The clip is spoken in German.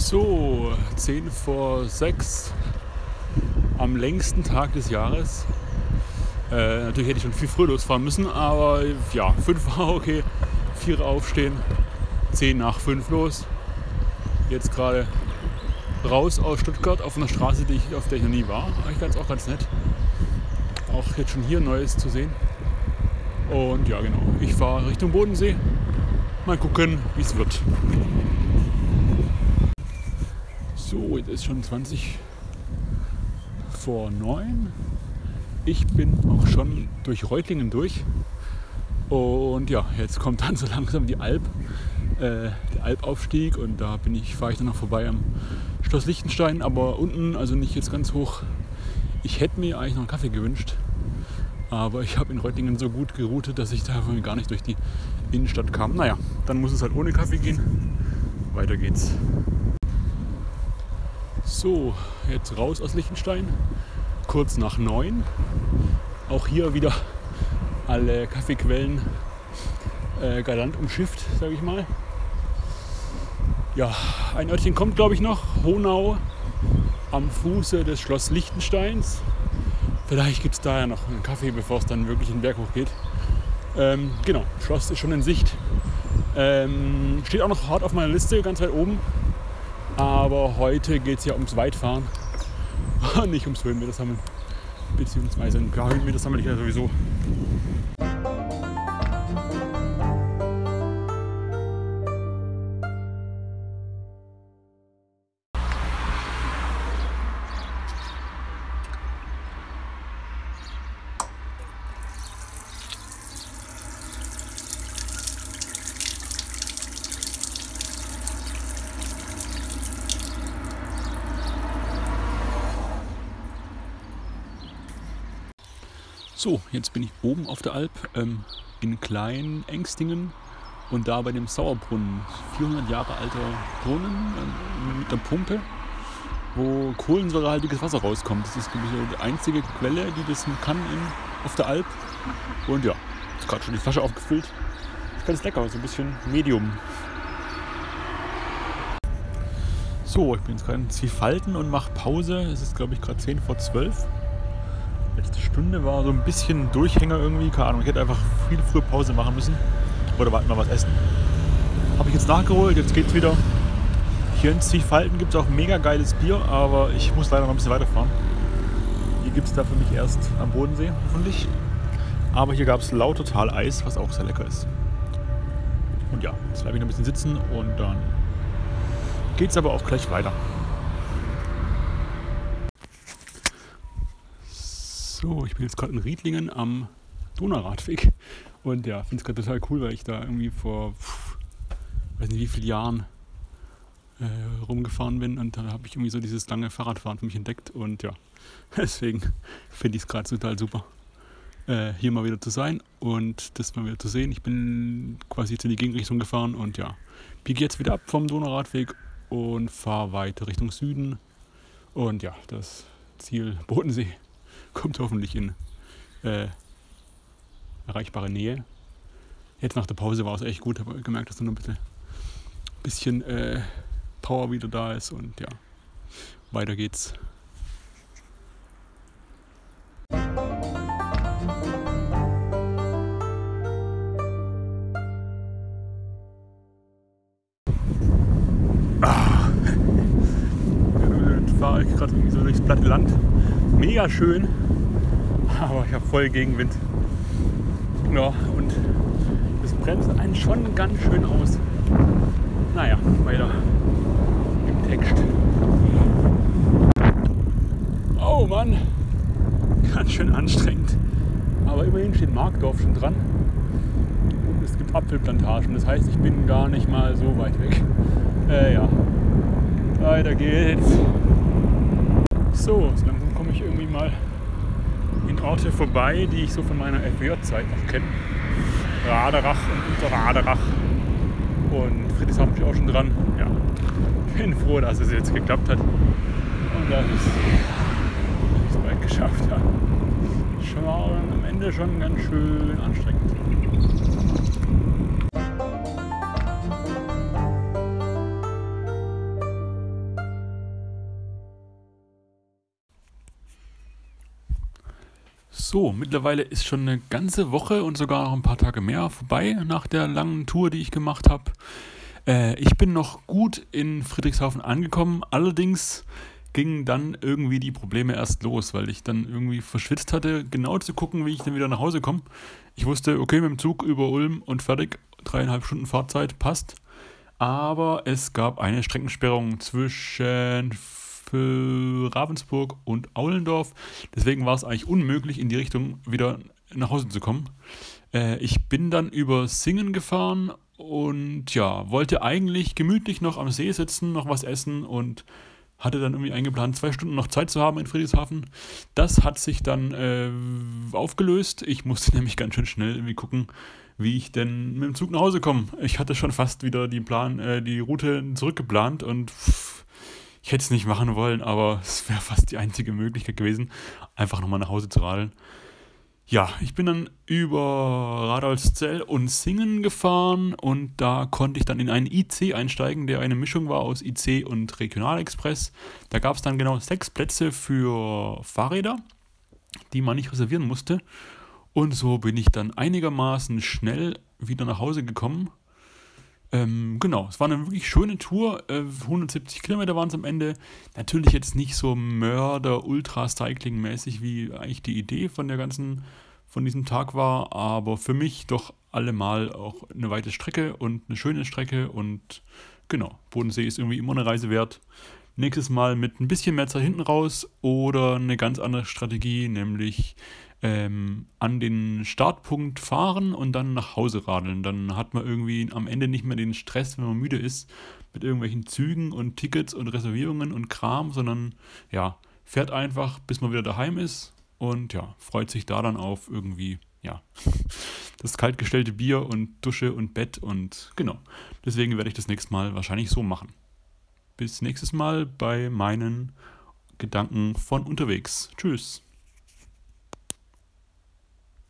So, 10 vor 6 am längsten Tag des Jahres. Äh, natürlich hätte ich schon viel früher losfahren müssen, aber ja, 5 war okay. 4 aufstehen, 10 nach 5 los. Jetzt gerade raus aus Stuttgart auf einer Straße, die ich, auf der ich noch nie war. Eigentlich ganz auch ganz nett. Auch jetzt schon hier Neues zu sehen. Und ja, genau. Ich fahre Richtung Bodensee. Mal gucken, wie es wird. So, jetzt ist schon 20 vor 9. Ich bin auch schon durch Reutlingen durch. Und ja, jetzt kommt dann so langsam die Alp, äh, der Alpaufstieg und da bin ich, fahre ich dann noch vorbei am Schloss Liechtenstein, aber unten, also nicht jetzt ganz hoch. Ich hätte mir eigentlich noch einen Kaffee gewünscht, aber ich habe in Reutlingen so gut geroutet, dass ich da gar nicht durch die Innenstadt kam. Naja, dann muss es halt ohne Kaffee gehen. Weiter geht's. So, jetzt raus aus Liechtenstein. Kurz nach neun. Auch hier wieder alle Kaffeequellen äh, galant umschifft, sage ich mal. Ja, ein Örtchen kommt, glaube ich, noch. Honau am Fuße des Schloss Liechtensteins. Vielleicht gibt es da ja noch einen Kaffee, bevor es dann wirklich in den Berg hochgeht. Ähm, genau, Schloss ist schon in Sicht. Ähm, steht auch noch hart auf meiner Liste, ganz weit oben. Aber heute geht es ja ums Weitfahren, nicht ums Höhenmeter sammeln. Beziehungsweise paar Höhenmeter sammle ich ja sowieso. So, jetzt bin ich oben auf der Alp ähm, in Klein-Engstingen und da bei dem Sauerbrunnen. 400 Jahre alter Brunnen äh, mit einer Pumpe, wo kohlensäurehaltiges Wasser rauskommt. Das ist, ich, die einzige Quelle, die das kann in, auf der Alp. Und ja, ist gerade schon die Flasche aufgefüllt. Ist ganz lecker, so ein bisschen Medium. So, ich bin jetzt gerade in Zwiefalten und mache Pause. Es ist, glaube ich, gerade 10 vor 12 letzte Stunde war so ein bisschen Durchhänger irgendwie. Keine Ahnung, ich hätte einfach viel früher Pause machen müssen. Oder warten mal was essen. Habe ich jetzt nachgeholt, jetzt geht's wieder. Hier in Ziehfalten gibt es auch mega geiles Bier, aber ich muss leider noch ein bisschen weiterfahren. Hier gibt es da für mich erst am Bodensee, hoffentlich. Aber hier gab es lauter Taleis, was auch sehr lecker ist. Und ja, jetzt bleibe ich noch ein bisschen sitzen und dann geht es aber auch gleich weiter. So, ich bin jetzt gerade in Riedlingen am Donauradweg und ja, finde es gerade total cool, weil ich da irgendwie vor, pff, weiß nicht wie viele Jahren äh, rumgefahren bin. Und da habe ich irgendwie so dieses lange Fahrradfahren für mich entdeckt. Und ja, deswegen finde ich es gerade total super, äh, hier mal wieder zu sein und das mal wieder zu sehen. Ich bin quasi jetzt in die Gegenrichtung gefahren und ja, biege jetzt wieder ab vom Donauradweg und fahre weiter Richtung Süden. Und ja, das Ziel Bodensee kommt hoffentlich in äh, erreichbare Nähe. Jetzt nach der Pause war es echt gut, habe gemerkt, dass noch ein bisschen, bisschen äh, Power wieder da ist und ja, weiter geht's. Ah. fahre ich gerade irgendwie so durchs platte Land mega schön, aber ich habe voll Gegenwind. Ja, und das bremst einen schon ganz schön aus. Naja, weiter im Text. Oh Mann, ganz schön anstrengend. Aber immerhin steht Markdorf schon dran. Und es gibt Apfelplantagen. Das heißt, ich bin gar nicht mal so weit weg. Äh, ja, weiter geht's. So, so langsam mal in Orte vorbei, die ich so von meiner FWJ-Zeit noch kenne. Raderach und Unterraderach. Und Friedrichshafen bin ich auch schon dran. Ja, bin froh, dass es jetzt geklappt hat. Und dass ich es bald geschafft habe. Schon mal am Ende schon ganz schön anstrengend. So, mittlerweile ist schon eine ganze Woche und sogar noch ein paar Tage mehr vorbei nach der langen Tour, die ich gemacht habe. Äh, ich bin noch gut in Friedrichshafen angekommen, allerdings gingen dann irgendwie die Probleme erst los, weil ich dann irgendwie verschwitzt hatte, genau zu gucken, wie ich dann wieder nach Hause komme. Ich wusste, okay, mit dem Zug über Ulm und fertig, dreieinhalb Stunden Fahrzeit passt. Aber es gab eine Streckensperrung zwischen Ravensburg und Aulendorf. Deswegen war es eigentlich unmöglich, in die Richtung wieder nach Hause zu kommen. Äh, ich bin dann über Singen gefahren und ja, wollte eigentlich gemütlich noch am See sitzen, noch was essen und hatte dann irgendwie eingeplant, zwei Stunden noch Zeit zu haben in Friedrichshafen. Das hat sich dann äh, aufgelöst. Ich musste nämlich ganz schön schnell irgendwie gucken, wie ich denn mit dem Zug nach Hause komme. Ich hatte schon fast wieder die, Plan, äh, die Route zurückgeplant und pff, ich hätte es nicht machen wollen, aber es wäre fast die einzige Möglichkeit gewesen, einfach nochmal nach Hause zu radeln. Ja, ich bin dann über Radolfzell und Singen gefahren und da konnte ich dann in einen IC einsteigen, der eine Mischung war aus IC und Regionalexpress. Da gab es dann genau sechs Plätze für Fahrräder, die man nicht reservieren musste. Und so bin ich dann einigermaßen schnell wieder nach Hause gekommen ähm, genau, es war eine wirklich schöne Tour. Äh, 170 Kilometer waren es am Ende. Natürlich jetzt nicht so Mörder-Ultra-Cycling-mäßig, wie eigentlich die Idee von der ganzen, von diesem Tag war, aber für mich doch allemal auch eine weite Strecke und eine schöne Strecke und genau, Bodensee ist irgendwie immer eine Reise wert. Nächstes Mal mit ein bisschen mehr Zeit hinten raus oder eine ganz andere Strategie, nämlich ähm, an den Startpunkt fahren und dann nach Hause radeln. Dann hat man irgendwie am Ende nicht mehr den Stress, wenn man müde ist, mit irgendwelchen Zügen und Tickets und Reservierungen und Kram, sondern ja, fährt einfach, bis man wieder daheim ist und ja, freut sich da dann auf irgendwie, ja, das kaltgestellte Bier und Dusche und Bett und genau. Deswegen werde ich das nächste Mal wahrscheinlich so machen. Bis nächstes Mal bei meinen Gedanken von unterwegs. Tschüss.